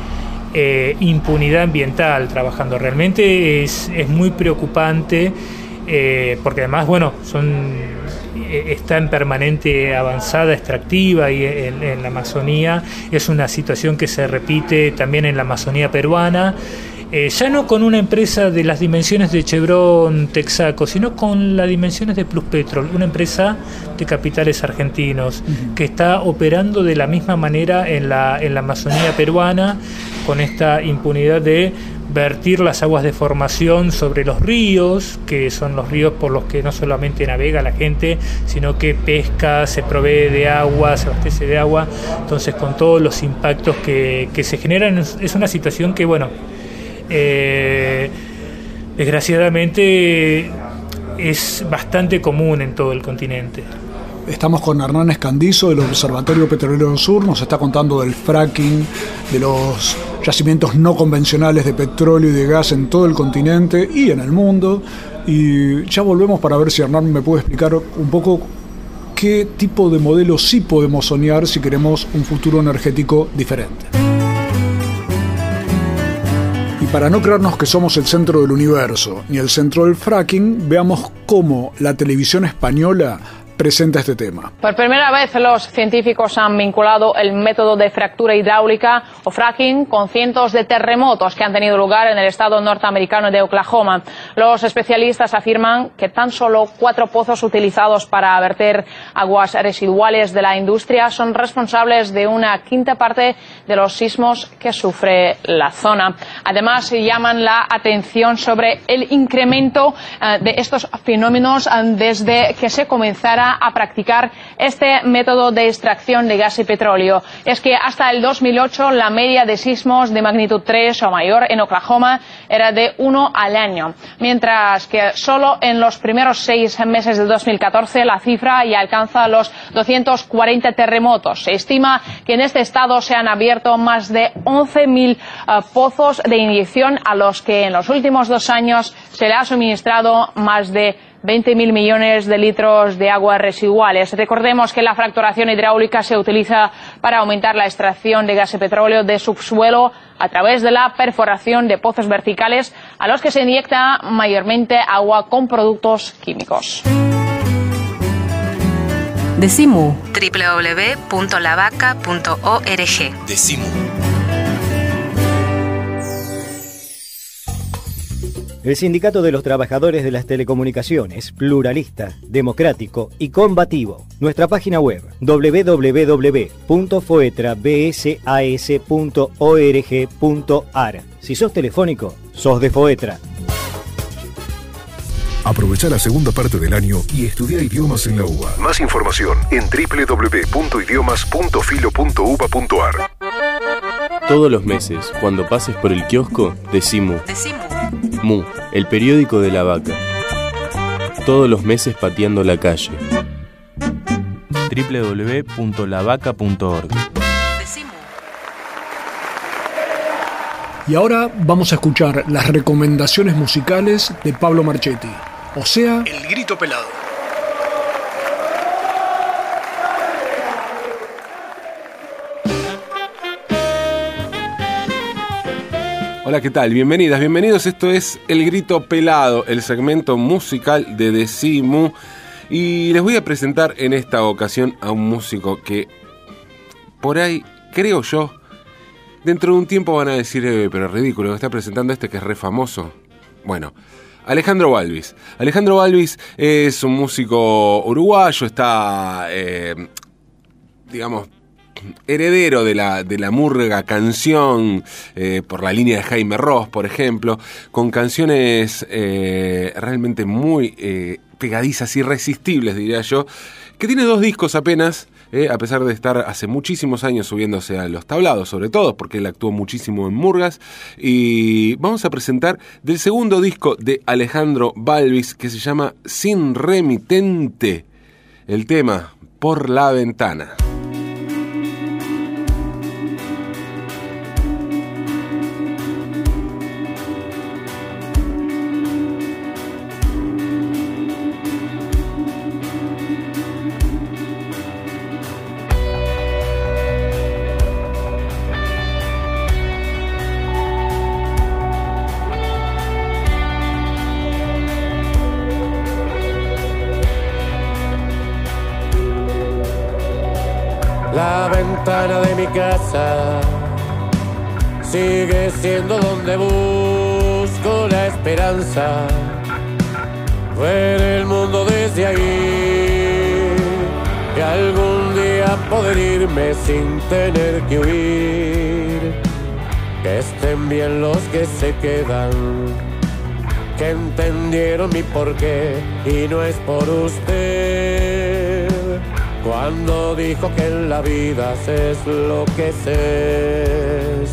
eh, impunidad ambiental trabajando. Realmente es, es muy preocupante eh, porque además, bueno, son está en permanente avanzada extractiva y en, en, la Amazonía es una situación que se repite también en la Amazonía peruana. Eh, ya no con una empresa de las dimensiones de Chevron Texaco, sino con las dimensiones de Plus Petrol, una empresa de capitales argentinos uh -huh. que está operando de la misma manera en la, en la Amazonía peruana, con esta impunidad de vertir las aguas de formación sobre los ríos, que son los ríos por los que no solamente navega la gente, sino que pesca, se provee de agua, se abastece de agua. Entonces, con todos los impactos que, que se generan, es una situación que, bueno, eh, desgraciadamente es bastante común en todo el continente. Estamos con Hernán Escandizo del Observatorio Petrolero del Sur, nos está contando del fracking, de los yacimientos no convencionales de petróleo y de gas en todo el continente y en el mundo. Y ya volvemos para ver si Hernán me puede explicar un poco qué tipo de modelo sí podemos soñar si queremos un futuro energético diferente. Para no creernos que somos el centro del universo ni el centro del fracking, veamos cómo la televisión española presenta este tema. Por primera vez los científicos han vinculado el método de fractura hidráulica o fracking con cientos de terremotos que han tenido lugar en el estado norteamericano de Oklahoma. Los especialistas afirman que tan solo cuatro pozos utilizados para verter aguas residuales de la industria son responsables de una quinta parte de los sismos que sufre la zona. Además, llaman la atención sobre el incremento uh, de estos fenómenos uh, desde que se comenzara a practicar este método de extracción de gas y petróleo. Es que hasta el 2008 la media de sismos de magnitud 3 o mayor en Oklahoma era de uno al año, mientras que solo en los primeros seis meses de 2014 la cifra ya alcanza los 240 terremotos. Se estima que en este estado se han abierto más de 11.000 uh, pozos de inyección a los que en los últimos dos años se le ha suministrado más de 20.000 millones de litros de aguas residuales. Recordemos que la fracturación hidráulica se utiliza para aumentar la extracción de gas y petróleo de subsuelo a través de la perforación de pozos verticales a los que se inyecta mayormente agua con productos químicos. Decimu. www.lavaca.org. Decimu. El Sindicato de los Trabajadores de las Telecomunicaciones, pluralista, democrático y combativo. Nuestra página web www.foetrabsas.org.ar. Si sos telefónico, sos de Foetra. Aprovecha la segunda parte del año y estudia idiomas en la UBA. Más información en www.idiomas.filo.uba.ar. Todos los meses, cuando pases por el kiosco, decimu. Decimu. Mu, el periódico de la vaca. Todos los meses pateando la calle. www.lavaca.org. Y ahora vamos a escuchar las recomendaciones musicales de Pablo Marchetti, o sea, El Grito Pelado. Hola, ¿qué tal? Bienvenidas, bienvenidos. Esto es El Grito Pelado, el segmento musical de Decimu. Y les voy a presentar en esta ocasión a un músico que, por ahí, creo yo, dentro de un tiempo van a decir, eh, pero ridículo, está presentando este que es re famoso. Bueno, Alejandro Balvis. Alejandro Balvis es un músico uruguayo, está, eh, digamos, heredero de la, de la murga canción eh, por la línea de Jaime Ross, por ejemplo, con canciones eh, realmente muy eh, pegadizas, irresistibles, diría yo, que tiene dos discos apenas, a pesar de estar hace muchísimos años subiéndose a los tablados, sobre todo porque él actuó muchísimo en Murgas. Y vamos a presentar del segundo disco de Alejandro Balvis que se llama Sin Remitente, el tema Por la Ventana. Ventana de mi casa sigue siendo donde busco la esperanza. Ver el mundo desde ahí y algún día poder irme sin tener que huir. Que estén bien los que se quedan, que entendieron mi porqué y no es por usted. Cuando dijo que en la vida es lo que es.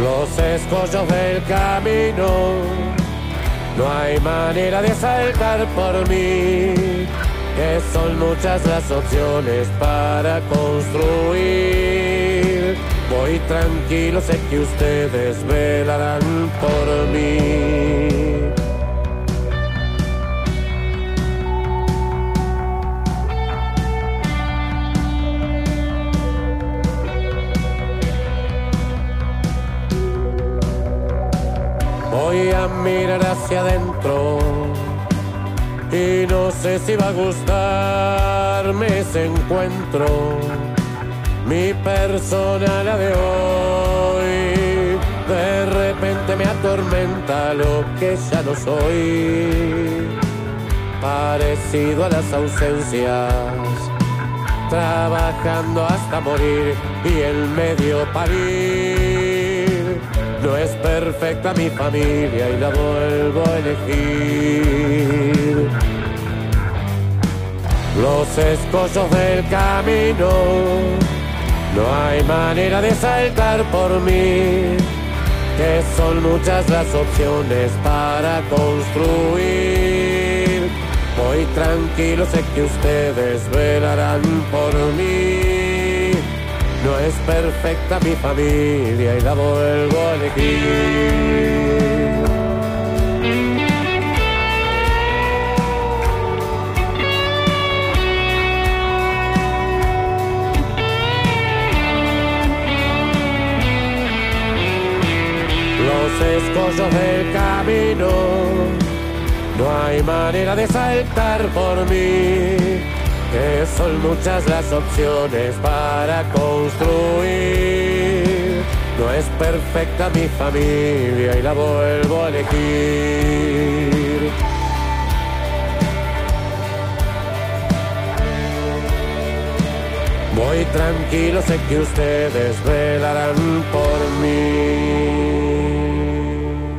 Los escollos del camino, no hay manera de saltar por mí, que son muchas las opciones para construir. Voy tranquilo, sé que ustedes velarán por mí. A mirar hacia adentro y no sé si va a gustarme ese encuentro. Mi persona, la de hoy, de repente me atormenta lo que ya no soy. Parecido a las ausencias, trabajando hasta morir y en medio parir. Es perfecta mi familia y la vuelvo a elegir. Los escollos del camino, no hay manera de saltar por mí, que son muchas las opciones para construir. Voy tranquilo, sé que ustedes velarán por mí. No es perfecta mi familia y la vuelvo a elegir. Los escollos del camino, no hay manera de saltar por mí que son muchas las opciones para construir. No es perfecta mi familia y la vuelvo a elegir. Voy tranquilo, sé que ustedes velarán por mí.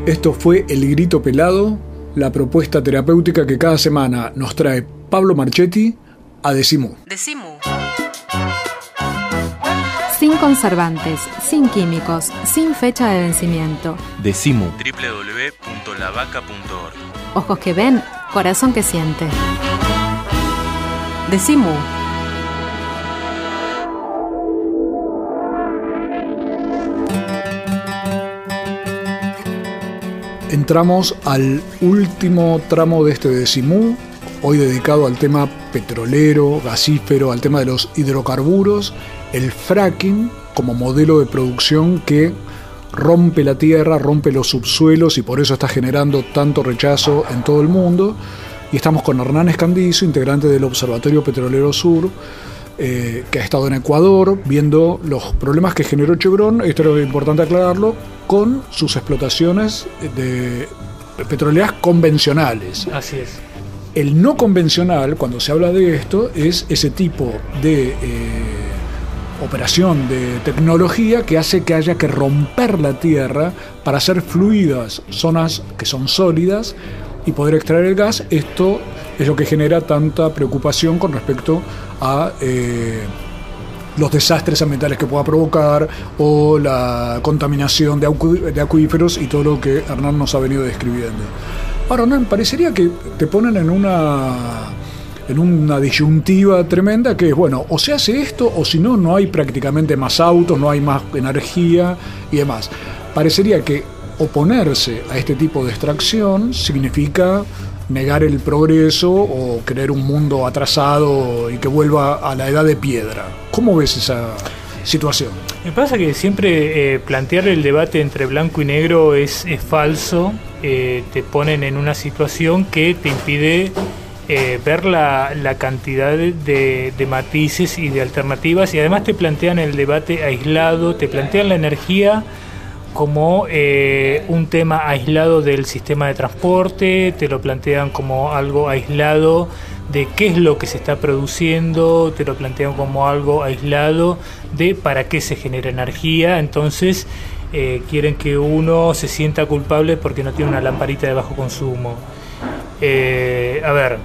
Esto fue El Grito Pelado, la propuesta terapéutica que cada semana nos trae Pablo Marchetti a Decimu. Decimu. Sin conservantes, sin químicos, sin fecha de vencimiento. Decimu. www.lavaca.org. Ojos que ven, corazón que siente. Decimu. Entramos al último tramo de este Decimú, hoy dedicado al tema petrolero, gasífero, al tema de los hidrocarburos, el fracking como modelo de producción que rompe la tierra, rompe los subsuelos y por eso está generando tanto rechazo en todo el mundo. Y estamos con Hernán Escandizo, integrante del Observatorio Petrolero Sur, eh, que ha estado en Ecuador viendo los problemas que generó Chevron, esto es importante aclararlo, con sus explotaciones de petroleras convencionales. Así es. El no convencional, cuando se habla de esto, es ese tipo de eh, operación de tecnología que hace que haya que romper la tierra para hacer fluidas zonas que son sólidas y poder extraer el gas. Esto es lo que genera tanta preocupación con respecto a eh, los desastres ambientales que pueda provocar o la contaminación de, acu- de acuíferos y todo lo que Hernán nos ha venido describiendo. Ahora, Hernán, parecería que te ponen en una en una disyuntiva tremenda que es, bueno, o se hace esto o si no, no hay prácticamente más autos, no hay más energía y demás. Parecería que oponerse a este tipo de extracción significa negar el progreso o querer un mundo atrasado y que vuelva a la edad de piedra. ¿Cómo ves esa situación? Me pasa que siempre eh, plantear el debate entre blanco y negro es, es falso. Eh, te ponen en una situación que te impide eh, ver la, la cantidad de, de- matices y de alternativas. Y además te plantean el debate aislado, te plantean la energía como eh, un tema aislado del sistema de transporte, te lo plantean como algo aislado de qué es lo que se está produciendo, te lo plantean como algo aislado de para qué se genera energía, entonces eh, quieren que uno se sienta culpable porque no tiene una lamparita de bajo consumo. Eh, a ver,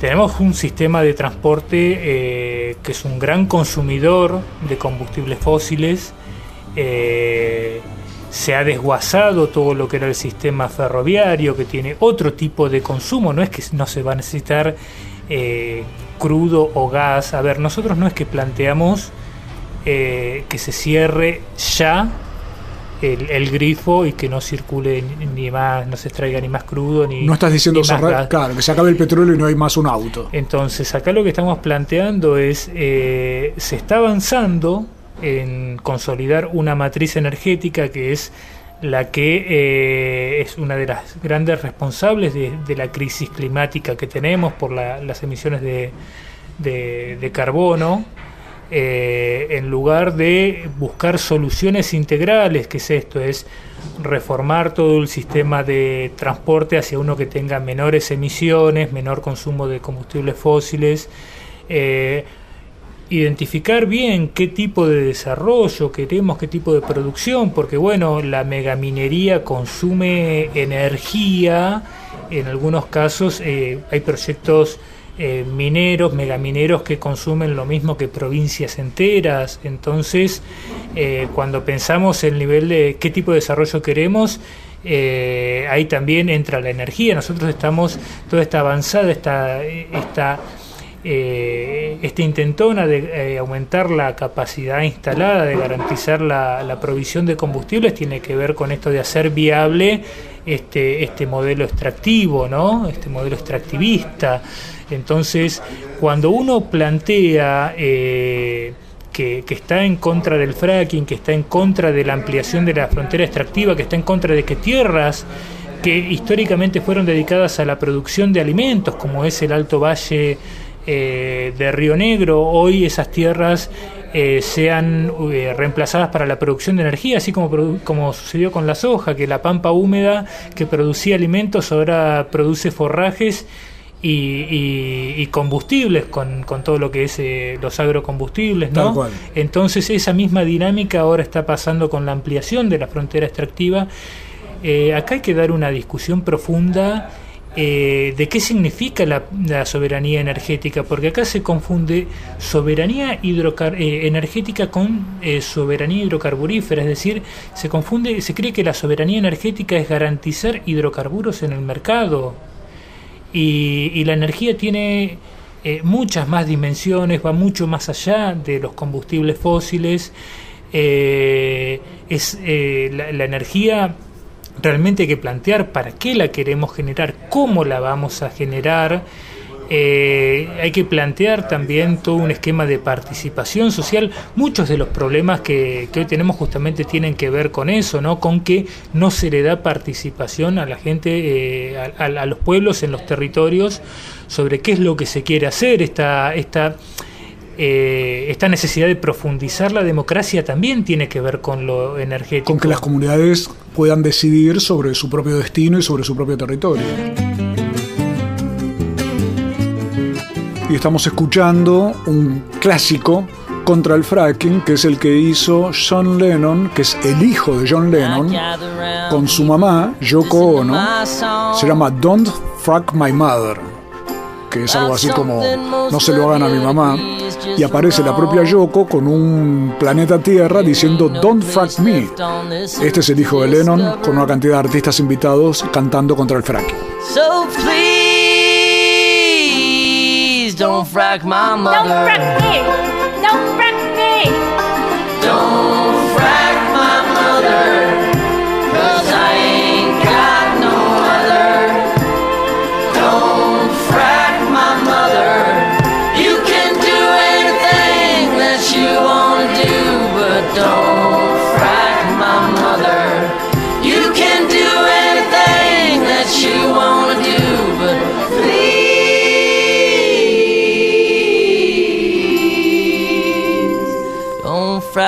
tenemos un sistema de transporte eh, que es un gran consumidor de combustibles fósiles. se ha desguazado todo lo que era el sistema ferroviario, que tiene otro tipo de consumo. No es que no se va a necesitar crudo o gas. A ver, nosotros no es que planteamos que se cierre ya el, el grifo y que no circule ni, más, no se extraiga ni más crudo ni. No estás diciendo cerrar- claro, que se acabe el petróleo y no hay más un auto. Entonces, acá lo que estamos planteando es, eh, se está avanzando en consolidar una matriz energética que es la que eh, es una de las grandes responsables de, de la crisis climática que tenemos por la- las emisiones de, de- de carbono, eh, en lugar de buscar soluciones integrales, que es esto, es reformar todo el sistema de transporte hacia uno que tenga menores emisiones, menor consumo de combustibles fósiles, eh, identificar bien qué tipo de desarrollo queremos, qué tipo de producción, porque bueno, la megaminería consume energía, en algunos casos eh, hay proyectos eh, mineros, megamineros que consumen lo mismo que provincias enteras, entonces eh, cuando pensamos el nivel de qué tipo de desarrollo queremos, eh, ahí también entra la energía, nosotros estamos, toda esta avanzada, esta, esta eh, esta intentona de eh, aumentar la capacidad instalada, de garantizar la, la provisión de combustibles, tiene que ver con esto de hacer viable este, este modelo extractivo, ¿no? este modelo extractivista. Entonces, cuando uno plantea eh, que, está en contra del fracking, que está en contra de la ampliación de la frontera extractiva, que está en contra de que tierras que históricamente fueron dedicadas a la producción de alimentos, como es el Alto Valle eh, de Río Negro, hoy esas tierras eh, sean eh, reemplazadas para la producción de energía, así como, produ- como sucedió con la soja, que la pampa húmeda que producía alimentos ahora produce forrajes y, y- y combustibles con, con todo lo que es eh, los agrocombustibles, Tal ¿no? cual. Entonces esa misma dinámica ahora está pasando con la ampliación de la frontera extractiva. Eh, acá hay que dar una discusión profunda eh, de qué significa la, la soberanía energética, porque acá se confunde soberanía hidrocar- eh, energética con eh, soberanía hidrocarburífera, es decir, se confunde, se cree que la soberanía energética es garantizar hidrocarburos en el mercado y, y la energía tiene eh, muchas más dimensiones, va mucho más allá de los combustibles fósiles. Eh, es la, la energía realmente hay que plantear para qué la queremos generar, cómo la vamos a generar. Eh, hay que plantear también todo un esquema de participación social. Muchos de los problemas que, que hoy tenemos justamente tienen que ver con eso, ¿no? Con que no se le da participación a la gente, eh, a, a- a los pueblos en los territorios sobre qué es lo que se quiere hacer. Esta, esta, eh, esta necesidad de profundizar la democracia también tiene que ver con lo energético. Con que las comunidades puedan decidir sobre su propio destino y sobre su propio territorio. Y estamos escuchando un clásico contra el fracking, que es el que hizo John Lennon, que es el hijo de John Lennon, con su mamá, Yoko Ono. Se llama Don't Frack My Mother. que es algo así como no se lo hagan a mi mamá, y aparece la propia Yoko con un planeta Tierra diciendo Don't frack me. Este es el hijo de Lennon con una cantidad de artistas invitados cantando contra el fracking. So please don't frack my mother. Don't frack me. Don't frack me. Don't frack my mother.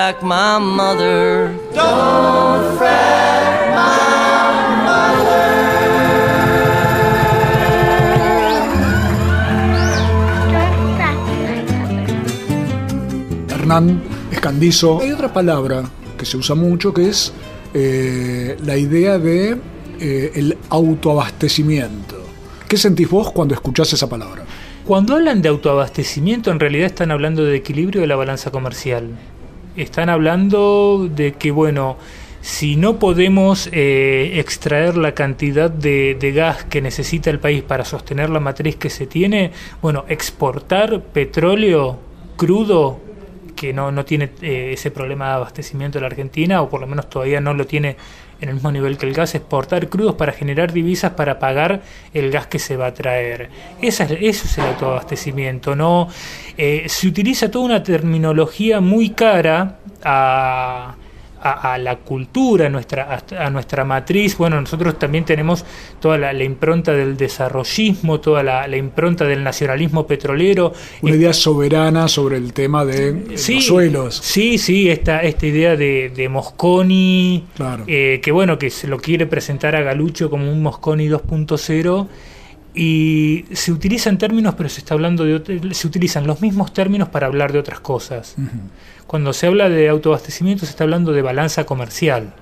Frack my mother. Don't frack my Hernán Escandizo. Hay otra palabra que se usa mucho que es eh, la idea de eh, el autoabastecimiento. ¿Qué sentís vos cuando escuchás esa palabra? Cuando hablan de autoabastecimiento, en realidad están hablando de equilibrio de la balanza comercial. Están hablando de que, bueno, si no podemos eh, extraer la cantidad de, de gas que necesita el país para sostener la matriz que se tiene, bueno, exportar petróleo crudo que no, no tiene eh, ese problema de abastecimiento en la Argentina, o por lo menos todavía no lo tiene en el mismo nivel que el gas, exportar crudos para generar divisas para pagar el gas que se va a traer. Esa es, eso es el autoabastecimiento. ¿no? Eh, se utiliza toda una terminología muy cara a a, a, la cultura, a nuestra, a, nuestra matriz. Bueno, nosotros también tenemos toda la, la impronta del desarrollismo, toda la, la, impronta del nacionalismo petrolero. Una idea soberana sobre el tema de sí, los suelos. Sí, sí, esta, esta idea de, de Mosconi, claro. eh, que bueno, que se lo quiere presentar a Galucho como un Mosconi 2.0 y se utilizan términos, pero se está hablando de se utilizan los mismos términos para hablar de otras cosas. Uh -huh. Cuando se habla de autoabastecimiento se está hablando de balanza comercial.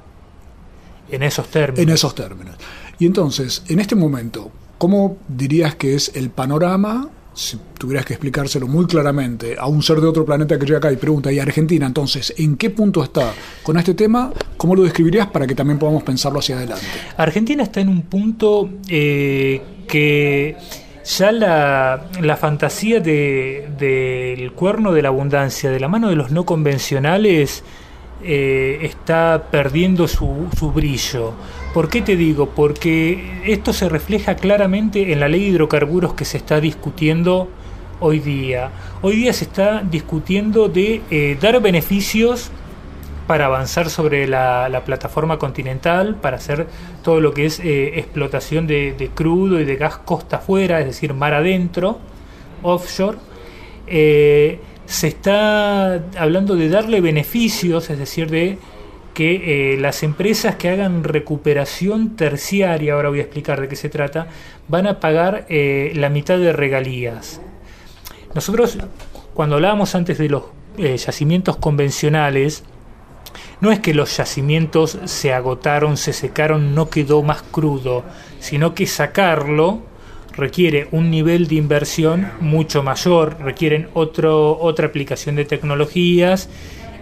En esos términos. En esos términos. Y entonces, en este momento, ¿cómo dirías que es el panorama si tuvieras que explicárselo muy claramente a un ser de otro planeta que llega acá y pregunta, ¿y Argentina entonces en qué punto está con este tema? ¿Cómo lo describirías para que también podamos pensarlo hacia adelante? Argentina está en un punto eh, que ya la, la fantasía del de, cuerno de la abundancia, de la mano de los no convencionales, eh, está perdiendo su, su brillo. ¿Por qué te digo? Porque esto se refleja claramente en la ley de hidrocarburos que se está discutiendo hoy día. Hoy día se está discutiendo de eh, dar beneficios para avanzar sobre la, la, plataforma continental, para hacer todo lo que es eh, explotación de, crudo y de gas costa afuera, es decir, mar adentro, offshore. Eh, se está hablando de darle beneficios, es decir, de que eh, las empresas que hagan recuperación terciaria, ahora voy a explicar de qué se trata, van a pagar la mitad de regalías. Nosotros, cuando hablábamos antes de los yacimientos convencionales, no es que los yacimientos se agotaron, se secaron, no quedó más crudo, sino que sacarlo requiere un nivel de inversión mucho mayor, requieren otro, otra aplicación de tecnologías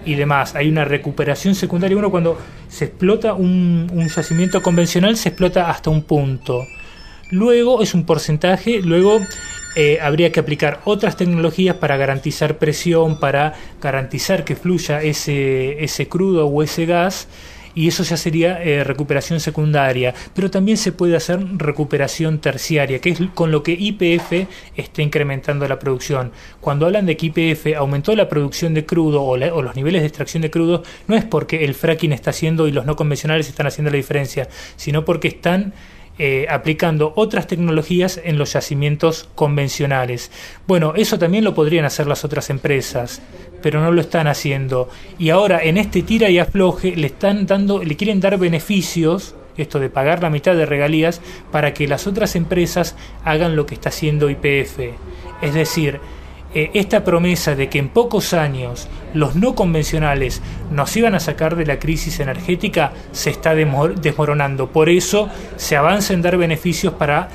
y demás. Hay una recuperación secundaria. Uno cuando se explota un, un, yacimiento convencional se explota hasta un punto. Luego es un porcentaje, luego eh, habría que aplicar otras tecnologías para garantizar presión, para garantizar que fluya ese, ese crudo o ese gas y eso ya sería eh, recuperación secundaria, pero también se puede hacer recuperación terciaria, que es con lo que IPF está incrementando la producción. Cuando hablan de que IPF aumentó la producción de crudo o, la, o los niveles de extracción de crudo, no es porque el fracking está haciendo y los no convencionales están haciendo la diferencia, sino porque están eh, aplicando otras tecnologías en los yacimientos convencionales. Bueno, eso también lo podrían hacer las otras empresas, pero no lo están haciendo. Y ahora en este tira y afloje le están dando, le quieren dar beneficios, esto de pagar la mitad de regalías, para que las otras empresas hagan lo que está haciendo IPF. Es decir, eh, esta promesa de que en pocos años los no convencionales nos iban a sacar de la crisis energética se está desmoronando. Por eso se avanza en dar beneficios para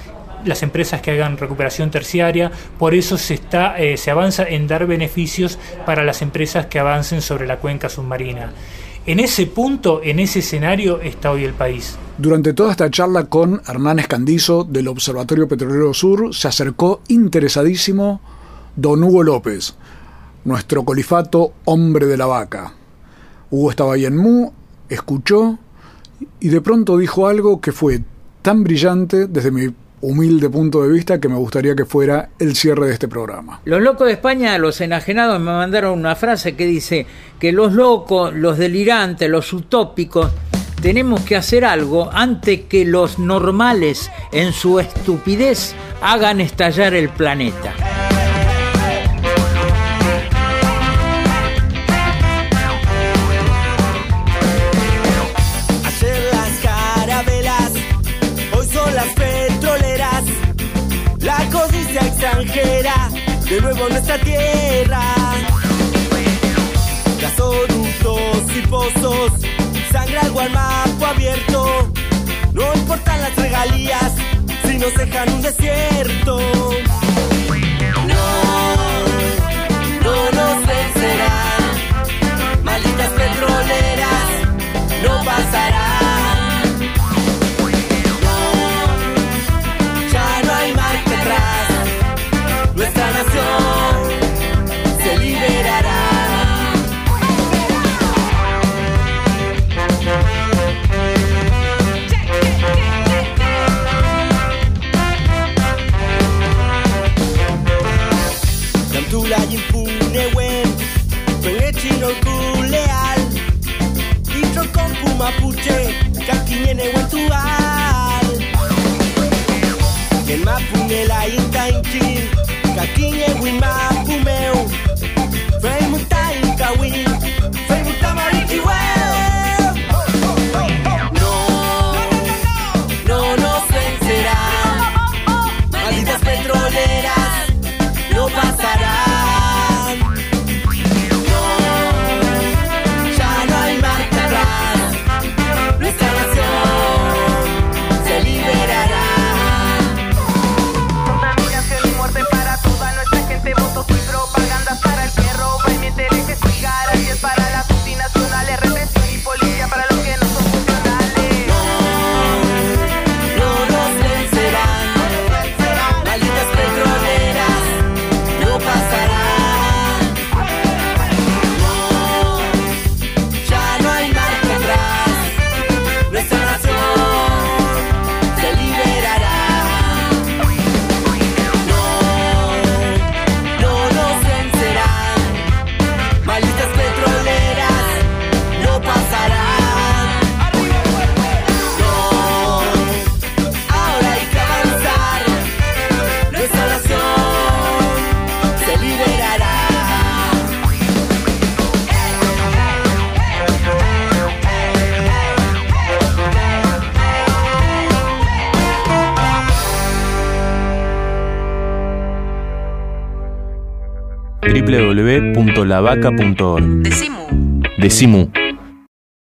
las empresas que hagan recuperación terciaria, por eso se, está, eh, se avanza en dar beneficios para las empresas que avancen sobre la cuenca submarina. En ese punto, en ese escenario está hoy el país. Durante toda esta charla con Hernán Escandizo del Observatorio Petrolero Sur se acercó interesadísimo don Hugo López, nuestro colifato hombre de la vaca. Hugo estaba ahí en Mu, escuchó y de pronto dijo algo que fue tan brillante desde mi humilde punto de vista que me gustaría que fuera el cierre de este programa. Los locos de España, los enajenados, me mandaron una frase que dice que los locos, los delirantes, los utópicos, tenemos que hacer algo antes que los normales en su estupidez hagan estallar el planeta. De nuevo nuestra tierra. Gasoductos y pozos, sangre al guarmapo abierto. No importan las regalías, si nos dejan un desierto. No, no nos vencerán. Malditas petroleras, no pasarán. www.lavaca.org Decimu. Decimu.